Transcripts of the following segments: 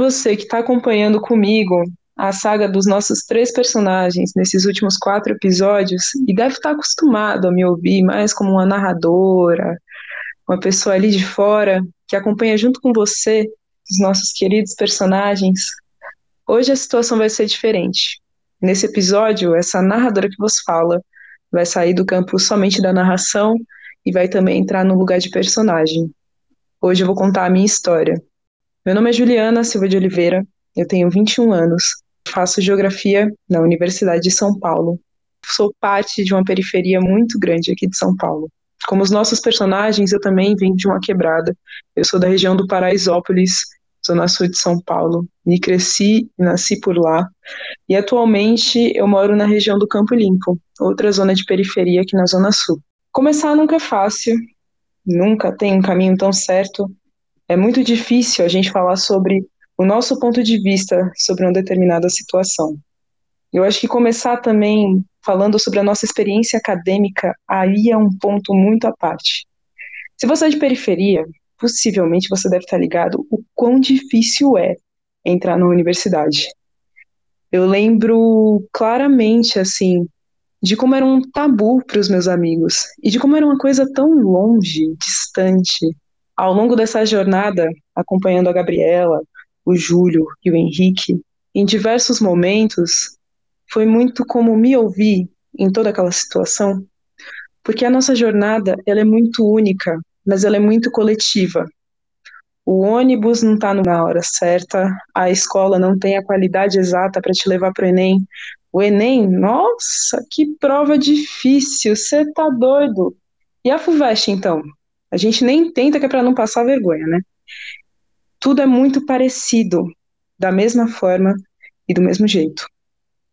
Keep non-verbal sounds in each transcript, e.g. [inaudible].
Você que está acompanhando comigo a saga dos nossos três personagens nesses últimos quatro episódios e deve estar tá acostumado a me ouvir mais como uma narradora, uma pessoa ali de fora que acompanha junto com você os nossos queridos personagens, hoje a situação vai ser diferente. Nesse episódio, essa narradora que vos fala vai sair do campo somente da narração e vai também entrar no lugar de personagem. Hoje eu vou contar a minha história. Meu nome é Juliana Silva de Oliveira, eu tenho 21 anos, faço geografia na Universidade de São Paulo. Sou parte de uma periferia muito grande aqui de São Paulo. Como os nossos personagens, eu também venho de uma quebrada. Eu sou da região do Paraisópolis, zona sul de São Paulo. Me cresci e nasci por lá. E atualmente eu moro na região do Campo Limpo, outra zona de periferia aqui na zona sul. Começar nunca é fácil, nunca tem um caminho tão certo, é muito difícil a gente falar sobre o nosso ponto de vista sobre uma determinada situação. Eu acho que começar também falando sobre a nossa experiência acadêmica aí é um ponto muito à parte. Se você é de periferia, possivelmente você deve estar ligado o quão difícil é entrar na universidade. Eu lembro claramente, assim, de como era um tabu para os meus amigos e de como era uma coisa tão longe, distante, ao longo dessa jornada, acompanhando a Gabriela, o Júlio e o Henrique, em diversos momentos, foi muito como me ouvir em toda aquela situação, porque a nossa jornada ela é muito única, mas ela é muito coletiva. O ônibus não está na hora certa, a escola não tem a qualidade exata para te levar para o Enem. O Enem, nossa, que prova difícil, você tá doido. E a FUVEST, então? A gente nem tenta que é para não passar vergonha, né? Tudo é muito parecido, da mesma forma e do mesmo jeito.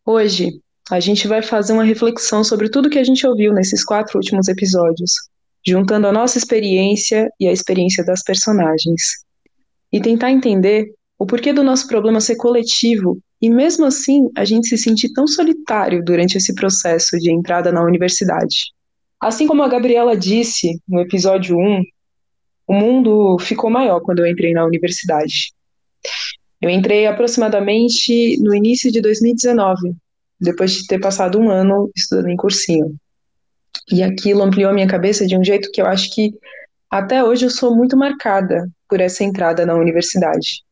Hoje, a gente vai fazer uma reflexão sobre tudo que a gente ouviu nesses quatro últimos episódios, juntando a nossa experiência e a experiência das personagens, e tentar entender o porquê do nosso problema ser coletivo e, mesmo assim, a gente se sentir tão solitário durante esse processo de entrada na universidade. Assim como a Gabriela disse no episódio 1, o mundo ficou maior quando eu entrei na universidade. Eu entrei aproximadamente no início de 2019, depois de ter passado um ano estudando em cursinho. E aquilo ampliou a minha cabeça de um jeito que eu acho que até hoje eu sou muito marcada por essa entrada na universidade.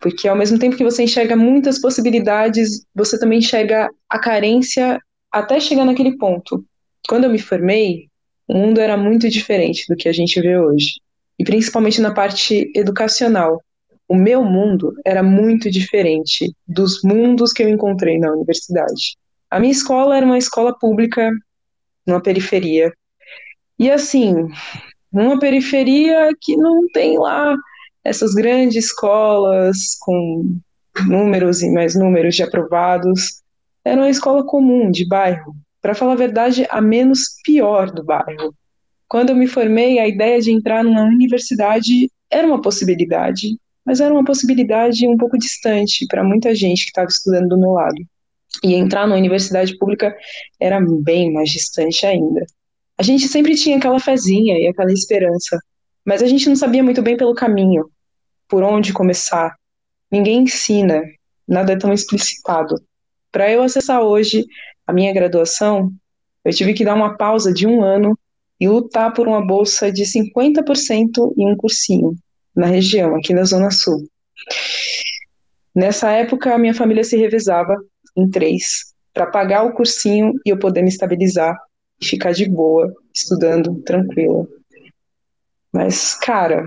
Porque ao mesmo tempo que você enxerga muitas possibilidades, você também enxerga a carência até chegar naquele ponto quando eu me formei, o mundo era muito diferente do que a gente vê hoje. E principalmente na parte educacional. O meu mundo era muito diferente dos mundos que eu encontrei na universidade. A minha escola era uma escola pública, numa periferia. E assim, uma periferia que não tem lá essas grandes escolas com números e mais números de aprovados. Era uma escola comum, de bairro, para falar a verdade, a menos pior do bairro. Quando eu me formei, a ideia de entrar numa universidade era uma possibilidade, mas era uma possibilidade um pouco distante para muita gente que estava estudando do meu lado. E entrar numa universidade pública era bem mais distante ainda. A gente sempre tinha aquela fezinha e aquela esperança, mas a gente não sabia muito bem pelo caminho, por onde começar. Ninguém ensina, nada é tão explicitado. Para eu acessar hoje a minha graduação, eu tive que dar uma pausa de um ano e lutar por uma bolsa de 50% em um cursinho na região, aqui na Zona Sul. Nessa época, a minha família se revezava em três para pagar o cursinho e eu poder me estabilizar e ficar de boa, estudando, tranquila. Mas, cara,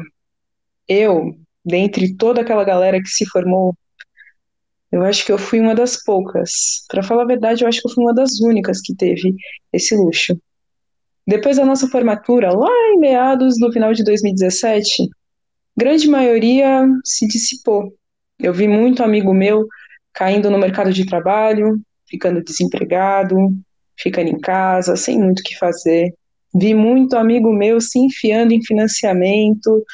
eu, dentre toda aquela galera que se formou eu acho que eu fui uma das poucas. Para falar a verdade, eu acho que eu fui uma das únicas que teve esse luxo. Depois da nossa formatura, lá em meados do final de 2017, grande maioria se dissipou. Eu vi muito amigo meu caindo no mercado de trabalho, ficando desempregado, ficando em casa, sem muito o que fazer. Vi muito amigo meu se enfiando em financiamento,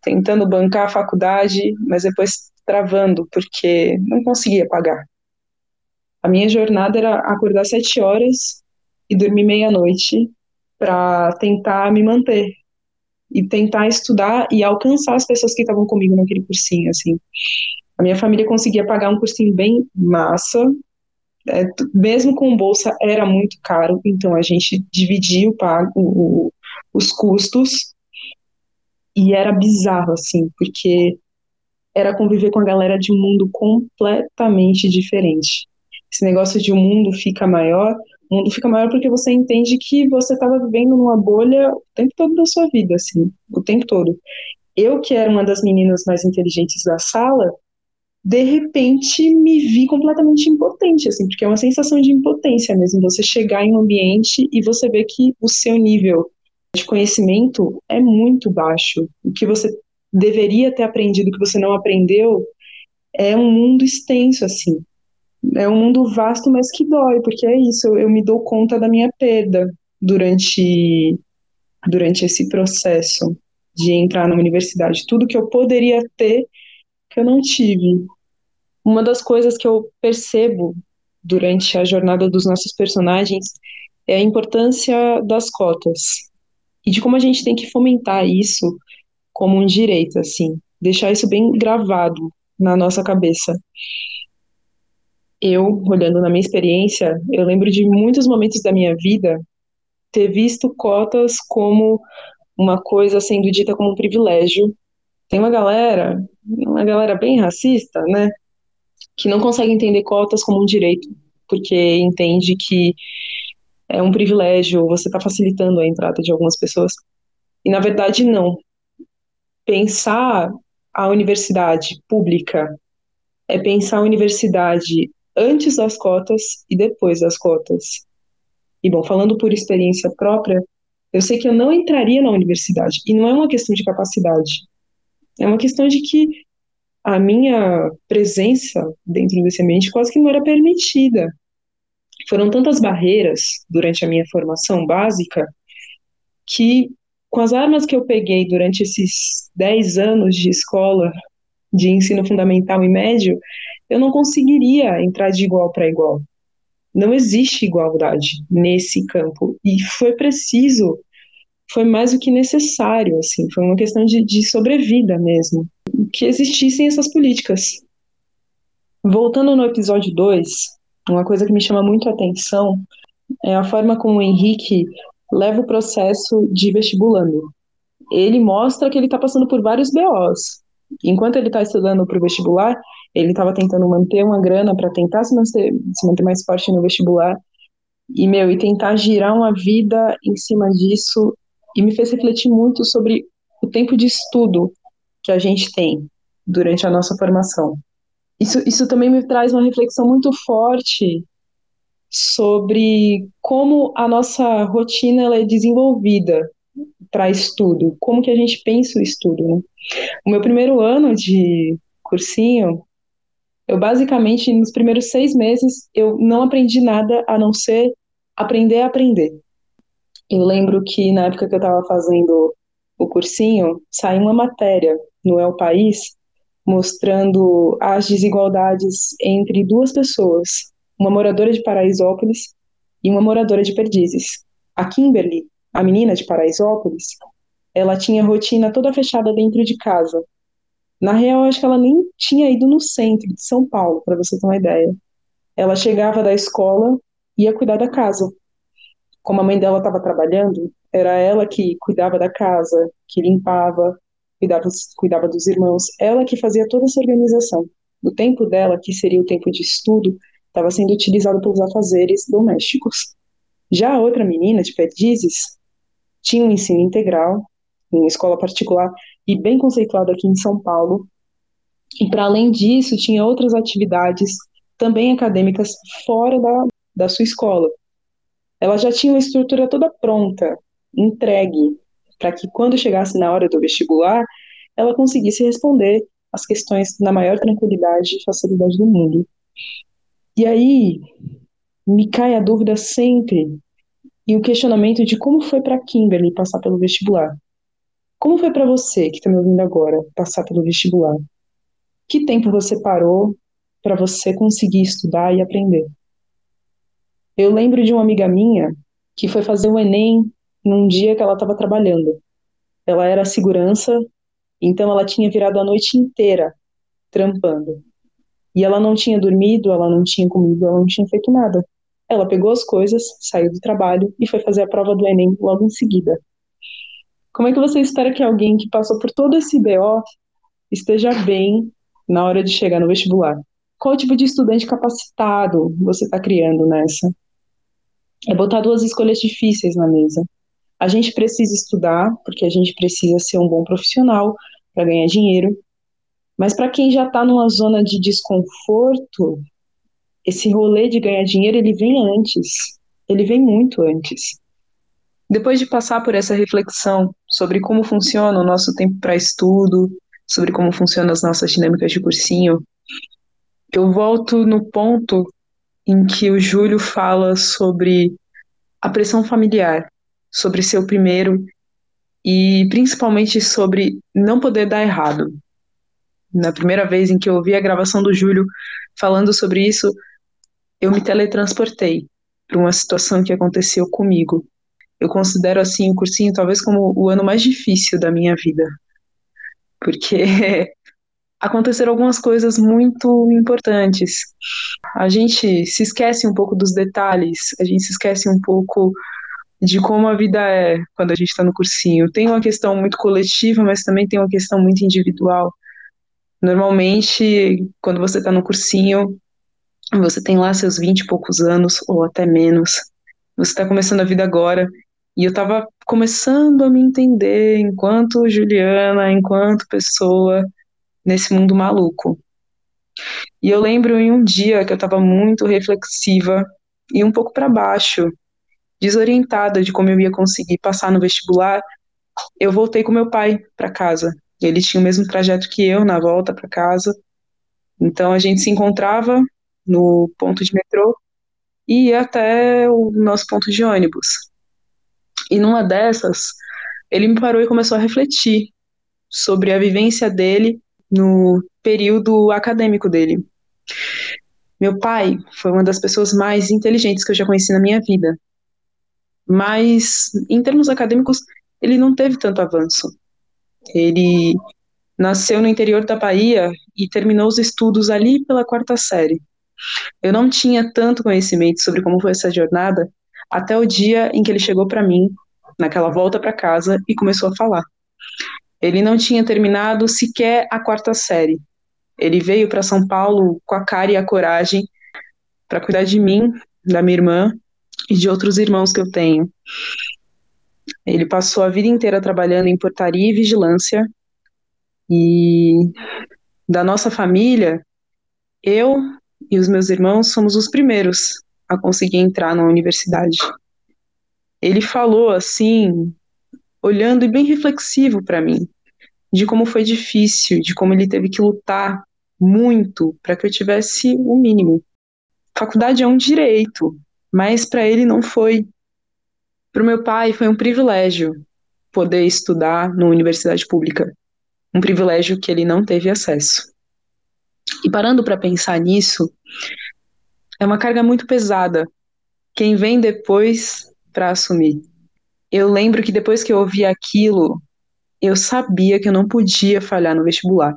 tentando bancar a faculdade, mas depois travando, porque não conseguia pagar. A minha jornada era acordar sete horas e dormir meia-noite para tentar me manter e tentar estudar e alcançar as pessoas que estavam comigo naquele cursinho, assim. A minha família conseguia pagar um cursinho bem massa, é, mesmo com bolsa era muito caro, então a gente dividia o pago, o, os custos e era bizarro assim, porque era conviver com a galera de um mundo completamente diferente. Esse negócio de o um mundo fica maior, o mundo fica maior porque você entende que você estava vivendo numa bolha o tempo todo da sua vida, assim, o tempo todo. Eu, que era uma das meninas mais inteligentes da sala, de repente me vi completamente impotente, assim, porque é uma sensação de impotência mesmo, você chegar em um ambiente e você ver que o seu nível de conhecimento é muito baixo. O que você deveria ter aprendido que você não aprendeu é um mundo extenso, assim. É um mundo vasto, mas que dói, porque é isso, eu, eu me dou conta da minha perda durante, durante esse processo de entrar na universidade. Tudo que eu poderia ter, que eu não tive. Uma das coisas que eu percebo durante a jornada dos nossos personagens é a importância das cotas e de como a gente tem que fomentar isso como um direito, assim, deixar isso bem gravado na nossa cabeça. Eu, olhando na minha experiência, eu lembro de muitos momentos da minha vida ter visto cotas como uma coisa sendo dita como um privilégio. Tem uma galera, uma galera bem racista, né, que não consegue entender cotas como um direito, porque entende que é um privilégio, você está facilitando a entrada de algumas pessoas. E na verdade, não. Pensar a universidade pública é pensar a universidade antes das cotas e depois das cotas. E bom, falando por experiência própria, eu sei que eu não entraria na universidade. E não é uma questão de capacidade. É uma questão de que a minha presença dentro desse ambiente quase que não era permitida. Foram tantas barreiras durante a minha formação básica que, com as armas que eu peguei durante esses 10 anos de escola, de ensino fundamental e médio, eu não conseguiria entrar de igual para igual. Não existe igualdade nesse campo. E foi preciso, foi mais do que necessário, assim, foi uma questão de, de sobrevida mesmo, que existissem essas políticas. Voltando no episódio 2, uma coisa que me chama muito a atenção é a forma como o Henrique leva o processo de vestibulando. Ele mostra que ele está passando por vários BOs. Enquanto ele está estudando para o vestibular, ele estava tentando manter uma grana para tentar se manter, se manter mais forte no vestibular. E, meu, e tentar girar uma vida em cima disso. E me fez refletir muito sobre o tempo de estudo que a gente tem durante a nossa formação isso, isso também me traz uma reflexão muito forte sobre como a nossa rotina ela é desenvolvida para estudo, como que a gente pensa o estudo. Né? O meu primeiro ano de cursinho, eu basicamente, nos primeiros seis meses, eu não aprendi nada a não ser aprender a aprender. Eu lembro que na época que eu estava fazendo o cursinho, saiu uma matéria no El País mostrando as desigualdades entre duas pessoas, uma moradora de Paraisópolis e uma moradora de Perdizes. A Kimberly, a menina de Paraisópolis, ela tinha rotina toda fechada dentro de casa. Na real, acho que ela nem tinha ido no centro de São Paulo, para você ter uma ideia. Ela chegava da escola e ia cuidar da casa. Como a mãe dela estava trabalhando, era ela que cuidava da casa, que limpava, cuidava, cuidava dos irmãos, ela que fazia toda essa organização. O tempo dela, que seria o tempo de estudo, estava sendo utilizado pelos afazeres domésticos. Já a outra menina, de Perdizes, tinha um ensino integral, em escola particular, e bem conceituado aqui em São Paulo. E, para além disso, tinha outras atividades, também acadêmicas, fora da, da sua escola. Ela já tinha uma estrutura toda pronta, entregue, para que quando chegasse na hora do vestibular, ela conseguisse responder as questões na maior tranquilidade e facilidade do mundo. E aí me cai a dúvida sempre e o questionamento de como foi para Kimberly passar pelo vestibular. Como foi para você que está me ouvindo agora passar pelo vestibular? Que tempo você parou para você conseguir estudar e aprender? Eu lembro de uma amiga minha que foi fazer o Enem num dia que ela estava trabalhando. Ela era segurança, então ela tinha virado a noite inteira trampando. E ela não tinha dormido, ela não tinha comido, ela não tinha feito nada. Ela pegou as coisas, saiu do trabalho e foi fazer a prova do Enem logo em seguida. Como é que você espera que alguém que passou por todo esse BO esteja bem na hora de chegar no vestibular? Qual tipo de estudante capacitado você está criando nessa? É botar duas escolhas difíceis na mesa. A gente precisa estudar, porque a gente precisa ser um bom profissional para ganhar dinheiro, mas para quem já está numa zona de desconforto, esse rolê de ganhar dinheiro ele vem antes, ele vem muito antes. Depois de passar por essa reflexão sobre como funciona o nosso tempo para estudo, sobre como funcionam as nossas dinâmicas de cursinho, eu volto no ponto em que o Júlio fala sobre a pressão familiar, sobre ser o primeiro e principalmente sobre não poder dar errado. Na primeira vez em que eu ouvi a gravação do Júlio falando sobre isso, eu me teletransportei para uma situação que aconteceu comigo. Eu considero assim o cursinho talvez como o ano mais difícil da minha vida, porque [laughs] aconteceram algumas coisas muito importantes. A gente se esquece um pouco dos detalhes, a gente se esquece um pouco de como a vida é quando a gente está no cursinho. Tem uma questão muito coletiva, mas também tem uma questão muito individual. Normalmente, quando você está no cursinho, você tem lá seus vinte e poucos anos, ou até menos. Você está começando a vida agora. E eu estava começando a me entender enquanto Juliana, enquanto pessoa nesse mundo maluco. E eu lembro em um dia que eu estava muito reflexiva e um pouco para baixo, desorientada de como eu ia conseguir passar no vestibular, eu voltei com meu pai para casa. Ele tinha o mesmo trajeto que eu na volta para casa. Então a gente se encontrava no ponto de metrô e ia até o nosso ponto de ônibus. E numa dessas, ele me parou e começou a refletir sobre a vivência dele no período acadêmico dele. Meu pai foi uma das pessoas mais inteligentes que eu já conheci na minha vida mas em termos acadêmicos ele não teve tanto avanço. Ele nasceu no interior da Bahia e terminou os estudos ali pela quarta série. Eu não tinha tanto conhecimento sobre como foi essa jornada até o dia em que ele chegou para mim, naquela volta para casa, e começou a falar. Ele não tinha terminado sequer a quarta série. Ele veio para São Paulo com a cara e a coragem para cuidar de mim, da minha irmã e de outros irmãos que eu tenho. Ele passou a vida inteira trabalhando em portaria e vigilância. E da nossa família, eu e os meus irmãos somos os primeiros a conseguir entrar na universidade. Ele falou assim, olhando e bem reflexivo para mim, de como foi difícil, de como ele teve que lutar muito para que eu tivesse o mínimo. Faculdade é um direito, mas para ele não foi. Para o meu pai foi um privilégio poder estudar numa universidade pública, um privilégio que ele não teve acesso. E parando para pensar nisso, é uma carga muito pesada. Quem vem depois para assumir. Eu lembro que depois que eu ouvi aquilo, eu sabia que eu não podia falhar no vestibular.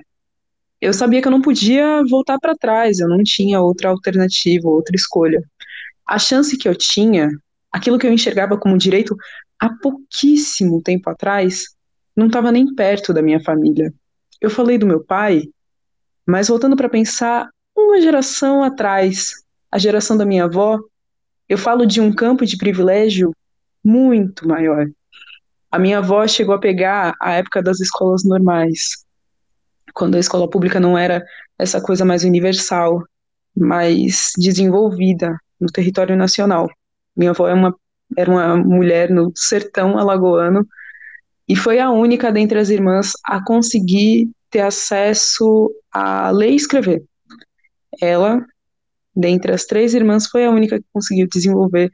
Eu sabia que eu não podia voltar para trás, eu não tinha outra alternativa, outra escolha a chance que eu tinha, aquilo que eu enxergava como direito há pouquíssimo tempo atrás, não estava nem perto da minha família. Eu falei do meu pai, mas voltando para pensar uma geração atrás, a geração da minha avó, eu falo de um campo de privilégio muito maior. A minha avó chegou a pegar a época das escolas normais, quando a escola pública não era essa coisa mais universal, mais desenvolvida, no território nacional. Minha avó é uma, era uma mulher no sertão alagoano e foi a única dentre as irmãs a conseguir ter acesso a ler e escrever. Ela, dentre as três irmãs, foi a única que conseguiu desenvolver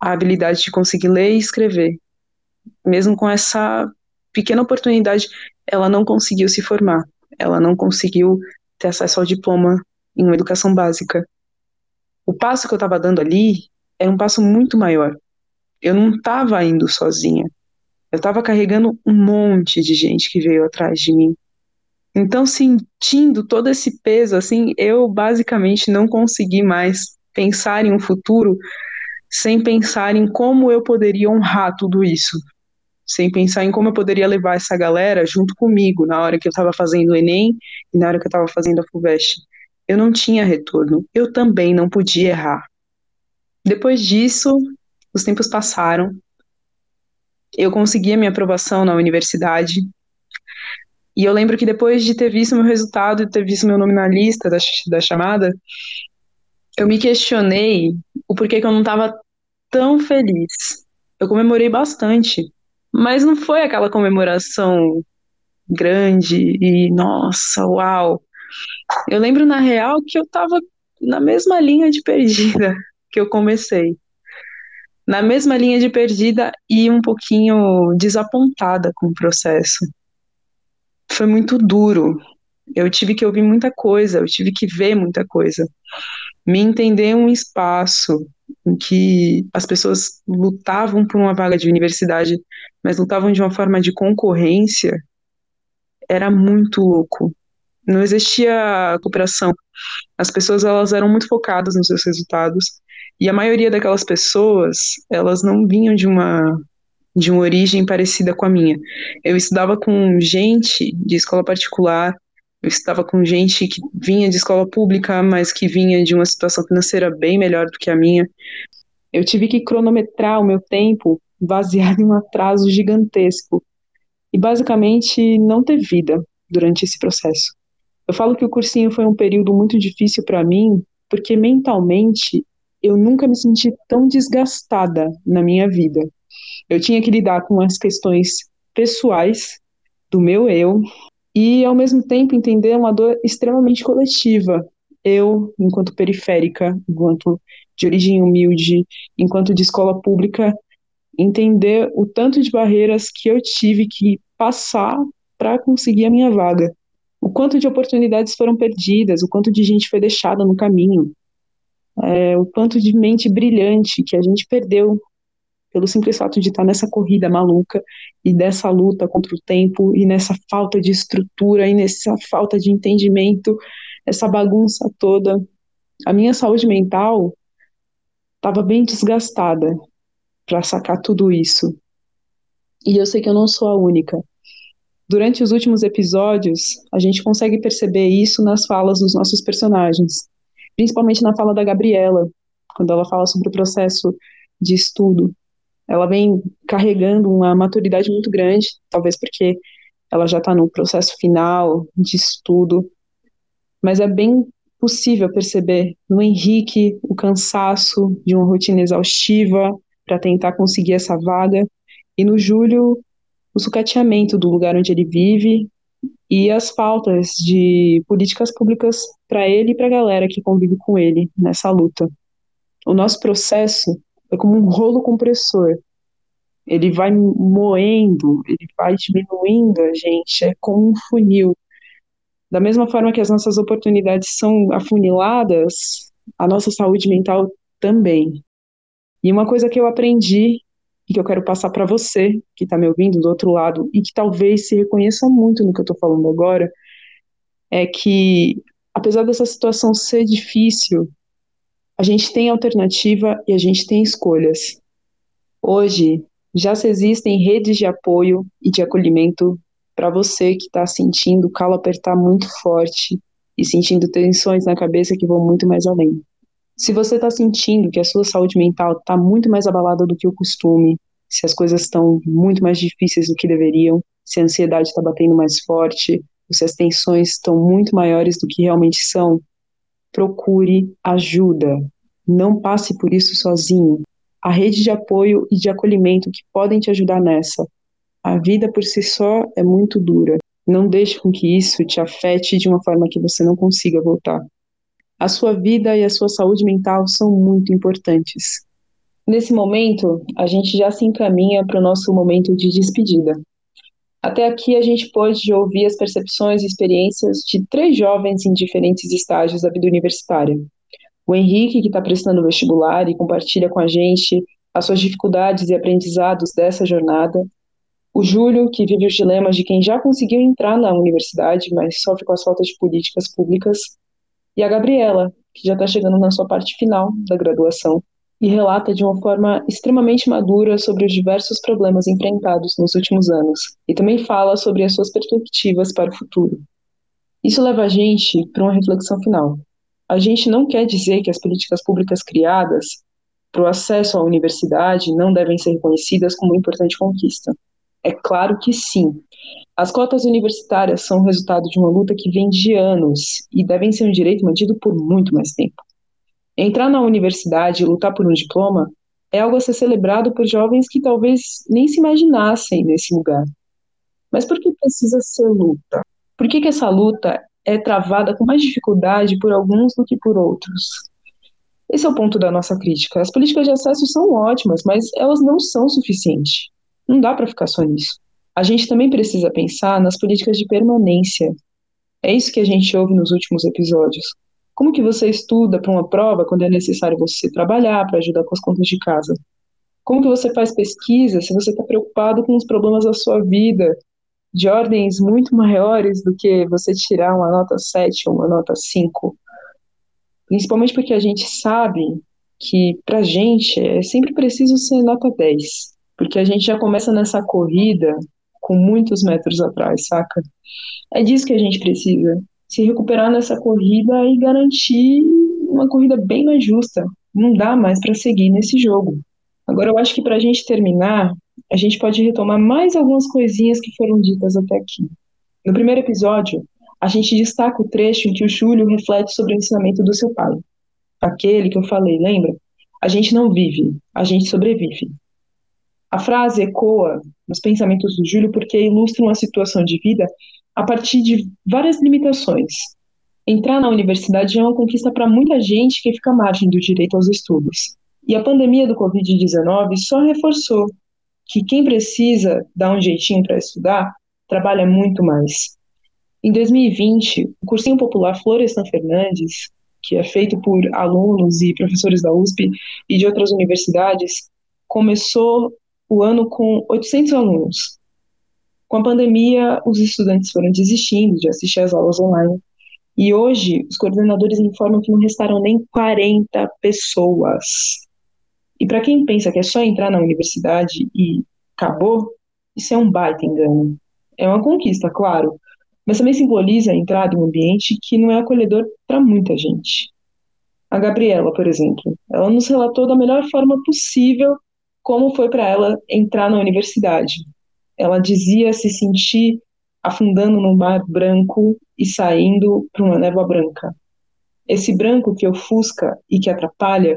a habilidade de conseguir ler e escrever. Mesmo com essa pequena oportunidade, ela não conseguiu se formar, ela não conseguiu ter acesso ao diploma em uma educação básica o passo que eu estava dando ali era um passo muito maior. Eu não estava indo sozinha. Eu estava carregando um monte de gente que veio atrás de mim. Então, sentindo todo esse peso, assim, eu basicamente não consegui mais pensar em um futuro sem pensar em como eu poderia honrar tudo isso, sem pensar em como eu poderia levar essa galera junto comigo na hora que eu estava fazendo o Enem e na hora que eu estava fazendo a FUVEST. Eu não tinha retorno, eu também não podia errar. Depois disso, os tempos passaram, eu consegui a minha aprovação na universidade, e eu lembro que depois de ter visto meu resultado e ter visto meu nome na lista da, da chamada, eu me questionei o porquê que eu não estava tão feliz. Eu comemorei bastante, mas não foi aquela comemoração grande e nossa, uau. Eu lembro na real que eu estava na mesma linha de [laughs] perdida que eu comecei. Na mesma linha de perdida e um pouquinho desapontada com o processo foi muito duro. Eu tive que ouvir muita coisa, eu tive que ver muita coisa. Me entender um espaço em que as pessoas lutavam por uma vaga de universidade, mas lutavam de uma forma de concorrência, era muito louco. Não existia cooperação. As pessoas elas eram muito focadas nos seus resultados e a maioria daquelas pessoas elas não vinham de uma de uma origem parecida com a minha. Eu estudava com gente de escola particular, eu estava com gente que vinha de escola pública, mas que vinha de uma situação financeira bem melhor do que a minha. Eu tive que cronometrar o meu tempo baseado [laughs] em um atraso gigantesco e basicamente não ter vida durante esse processo. Eu falo que o cursinho foi um período muito difícil para mim, porque mentalmente eu nunca me senti tão desgastada na minha vida. Eu tinha que lidar com as questões pessoais do meu eu e, ao mesmo tempo, entender uma dor extremamente coletiva. Eu, enquanto periférica, enquanto de origem humilde, enquanto de escola pública, entender o tanto de barreiras que eu tive que passar para conseguir a minha vaga. O quanto de oportunidades foram perdidas, o quanto de gente foi deixada no caminho, é, o quanto de mente brilhante que a gente perdeu pelo simples fato de estar nessa corrida maluca e dessa luta contra o tempo e nessa falta de estrutura e nessa falta de entendimento, essa bagunça toda. A minha saúde mental estava bem desgastada para sacar tudo isso. E eu sei que eu não sou a única. Durante os últimos episódios, a gente consegue perceber isso nas falas dos nossos personagens, principalmente na fala da Gabriela, quando ela fala sobre o processo de estudo. Ela vem carregando uma maturidade muito grande, talvez porque ela já está no processo final de estudo, mas é bem possível perceber no Henrique o cansaço de uma rotina exaustiva para tentar conseguir essa vaga, e no Júlio o sucateamento do lugar onde ele vive e as faltas de políticas públicas para ele e para a galera que convive com ele nessa luta. O nosso processo é como um rolo compressor. Ele vai moendo, ele vai diminuindo a gente, é como um funil. Da mesma forma que as nossas oportunidades são afuniladas, a nossa saúde mental também. E uma coisa que eu aprendi e que eu quero passar para você que está me ouvindo do outro lado e que talvez se reconheça muito no que eu estou falando agora, é que apesar dessa situação ser difícil, a gente tem alternativa e a gente tem escolhas. Hoje já existem redes de apoio e de acolhimento para você que está sentindo o calo apertar muito forte e sentindo tensões na cabeça que vão muito mais além. Se você está sentindo que a sua saúde mental está muito mais abalada do que o costume, se as coisas estão muito mais difíceis do que deveriam, se a ansiedade está batendo mais forte, se as tensões estão muito maiores do que realmente são, procure ajuda. Não passe por isso sozinho. A rede de apoio e de acolhimento que podem te ajudar nessa. A vida por si só é muito dura. Não deixe com que isso te afete de uma forma que você não consiga voltar. A sua vida e a sua saúde mental são muito importantes. Nesse momento, a gente já se encaminha para o nosso momento de despedida. Até aqui a gente pôde ouvir as percepções e experiências de três jovens em diferentes estágios da vida universitária. O Henrique, que está prestando vestibular e compartilha com a gente as suas dificuldades e aprendizados dessa jornada. O Júlio, que vive os dilemas de quem já conseguiu entrar na universidade, mas sofre com as faltas de políticas públicas. E a Gabriela, que já está chegando na sua parte final da graduação e relata de uma forma extremamente madura sobre os diversos problemas enfrentados nos últimos anos e também fala sobre as suas perspectivas para o futuro. Isso leva a gente para uma reflexão final. A gente não quer dizer que as políticas públicas criadas para o acesso à universidade não devem ser reconhecidas como uma importante conquista. É claro que sim. As cotas universitárias são resultado de uma luta que vem de anos e devem ser um direito mantido por muito mais tempo. Entrar na universidade e lutar por um diploma é algo a ser celebrado por jovens que talvez nem se imaginassem nesse lugar. Mas por que precisa ser luta? Por que, que essa luta é travada com mais dificuldade por alguns do que por outros? Esse é o ponto da nossa crítica. As políticas de acesso são ótimas, mas elas não são suficientes. Não dá para ficar só nisso. A gente também precisa pensar nas políticas de permanência. É isso que a gente ouve nos últimos episódios. Como que você estuda para uma prova quando é necessário você trabalhar para ajudar com as contas de casa? Como que você faz pesquisa se você está preocupado com os problemas da sua vida de ordens muito maiores do que você tirar uma nota 7 ou uma nota 5. Principalmente porque a gente sabe que pra gente é sempre preciso ser nota 10, porque a gente já começa nessa corrida com muitos metros atrás, saca? É disso que a gente precisa, se recuperar nessa corrida e garantir uma corrida bem mais justa. Não dá mais para seguir nesse jogo. Agora eu acho que para a gente terminar, a gente pode retomar mais algumas coisinhas que foram ditas até aqui. No primeiro episódio, a gente destaca o trecho em que o Júlio reflete sobre o ensinamento do seu pai. Aquele que eu falei, lembra? A gente não vive, a gente sobrevive. A frase ecoa nos pensamentos do Júlio porque ilustra uma situação de vida a partir de várias limitações. Entrar na universidade é uma conquista para muita gente que fica à margem do direito aos estudos. E a pandemia do Covid-19 só reforçou que quem precisa dar um jeitinho para estudar trabalha muito mais. Em 2020, o cursinho popular Florestan Fernandes, que é feito por alunos e professores da USP e de outras universidades, começou o ano com 800 alunos. Com a pandemia, os estudantes foram desistindo de assistir às aulas online. E hoje, os coordenadores informam que não restaram nem 40 pessoas e para quem pensa que é só entrar na universidade e acabou, isso é um baita engano. É uma conquista, claro, mas também simboliza a entrada em um ambiente que não é acolhedor para muita gente. A Gabriela, por exemplo, ela nos relatou da melhor forma possível como foi para ela entrar na universidade. Ela dizia se sentir afundando num mar branco e saindo para uma névoa branca. Esse branco que ofusca e que atrapalha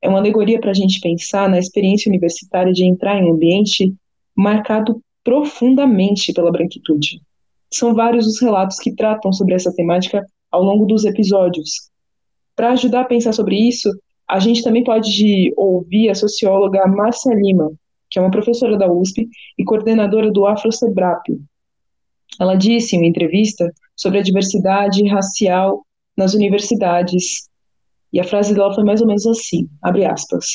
é uma alegoria para a gente pensar na experiência universitária de entrar em um ambiente marcado profundamente pela branquitude. São vários os relatos que tratam sobre essa temática ao longo dos episódios. Para ajudar a pensar sobre isso, a gente também pode ouvir a socióloga Márcia Lima, que é uma professora da USP e coordenadora do AfroSebrap. Ela disse em uma entrevista sobre a diversidade racial nas universidades e a frase dela foi mais ou menos assim, abre aspas.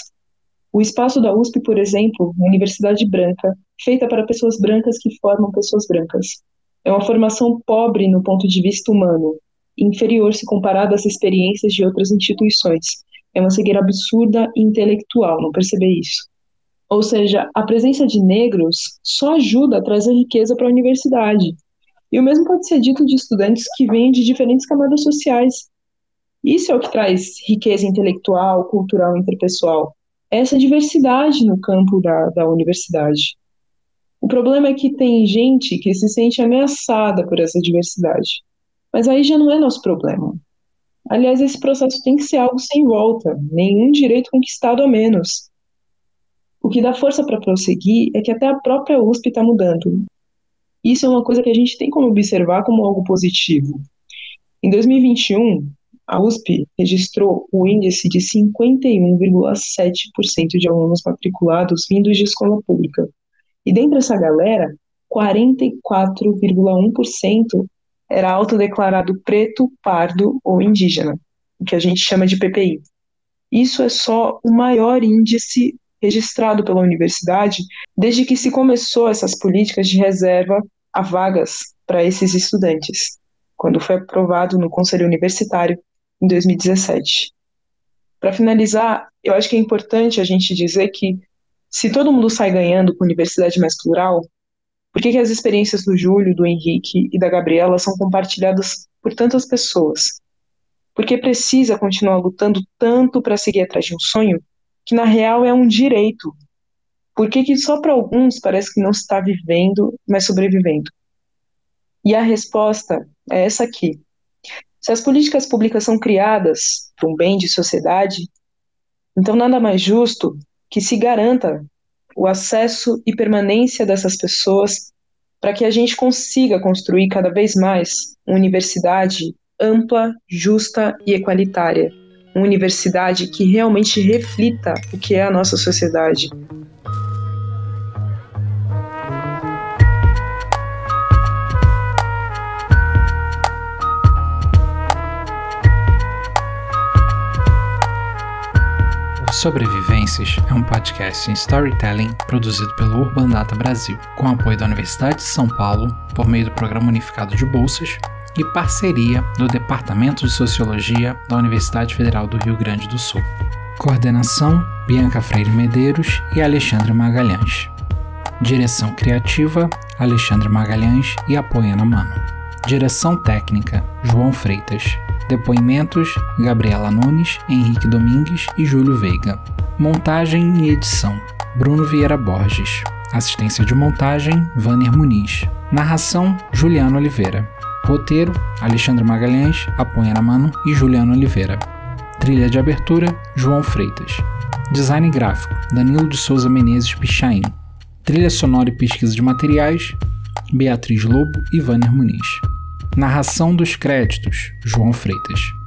O espaço da USP, por exemplo, uma universidade branca, feita para pessoas brancas que formam pessoas brancas. É uma formação pobre no ponto de vista humano, inferior se comparada às experiências de outras instituições. É uma cegueira absurda e intelectual, não perceber isso. Ou seja, a presença de negros só ajuda a trazer riqueza para a universidade. E o mesmo pode ser dito de estudantes que vêm de diferentes camadas sociais, isso é o que traz riqueza intelectual, cultural interpessoal. Essa diversidade no campo da, da universidade. O problema é que tem gente que se sente ameaçada por essa diversidade. Mas aí já não é nosso problema. Aliás, esse processo tem que ser algo sem volta, nenhum direito conquistado a menos. O que dá força para prosseguir é que até a própria USP está mudando. Isso é uma coisa que a gente tem como observar como algo positivo. Em 2021, a USP registrou o índice de 51,7% de alunos matriculados vindos de escola pública. E dentro dessa galera, 44,1% era autodeclarado preto, pardo ou indígena, o que a gente chama de PPI. Isso é só o maior índice registrado pela universidade desde que se começou essas políticas de reserva a vagas para esses estudantes, quando foi aprovado no Conselho Universitário em 2017. Para finalizar, eu acho que é importante a gente dizer que se todo mundo sai ganhando com universidade mais plural, por que, que as experiências do Júlio, do Henrique e da Gabriela são compartilhadas por tantas pessoas? Porque precisa continuar lutando tanto para seguir atrás de um sonho que na real é um direito. Por que, que só para alguns parece que não está vivendo, mas sobrevivendo? E a resposta é essa aqui. Se as políticas públicas são criadas para um bem de sociedade, então nada mais justo que se garanta o acesso e permanência dessas pessoas para que a gente consiga construir cada vez mais uma universidade ampla, justa e equalitária. Uma universidade que realmente reflita o que é a nossa sociedade, Sobrevivências é um podcast em storytelling produzido pelo Urban Data Brasil, com apoio da Universidade de São Paulo por meio do Programa Unificado de Bolsas e parceria do Departamento de Sociologia da Universidade Federal do Rio Grande do Sul. Coordenação: Bianca Freire Medeiros e Alexandre Magalhães. Direção criativa: Alexandre Magalhães e Apoiana Mano. Direção técnica: João Freitas. Depoimentos: Gabriela Nunes, Henrique Domingues e Júlio Veiga. Montagem e edição: Bruno Vieira Borges. Assistência de montagem: Vanner Muniz. Narração: Juliano Oliveira. Roteiro: Alexandre Magalhães, Apoiana Mano e Juliano Oliveira. Trilha de abertura: João Freitas. Design gráfico: Danilo de Souza Menezes Pichain. Trilha sonora e pesquisa de materiais: Beatriz Lobo e Vanner Muniz. Narração dos créditos: João Freitas.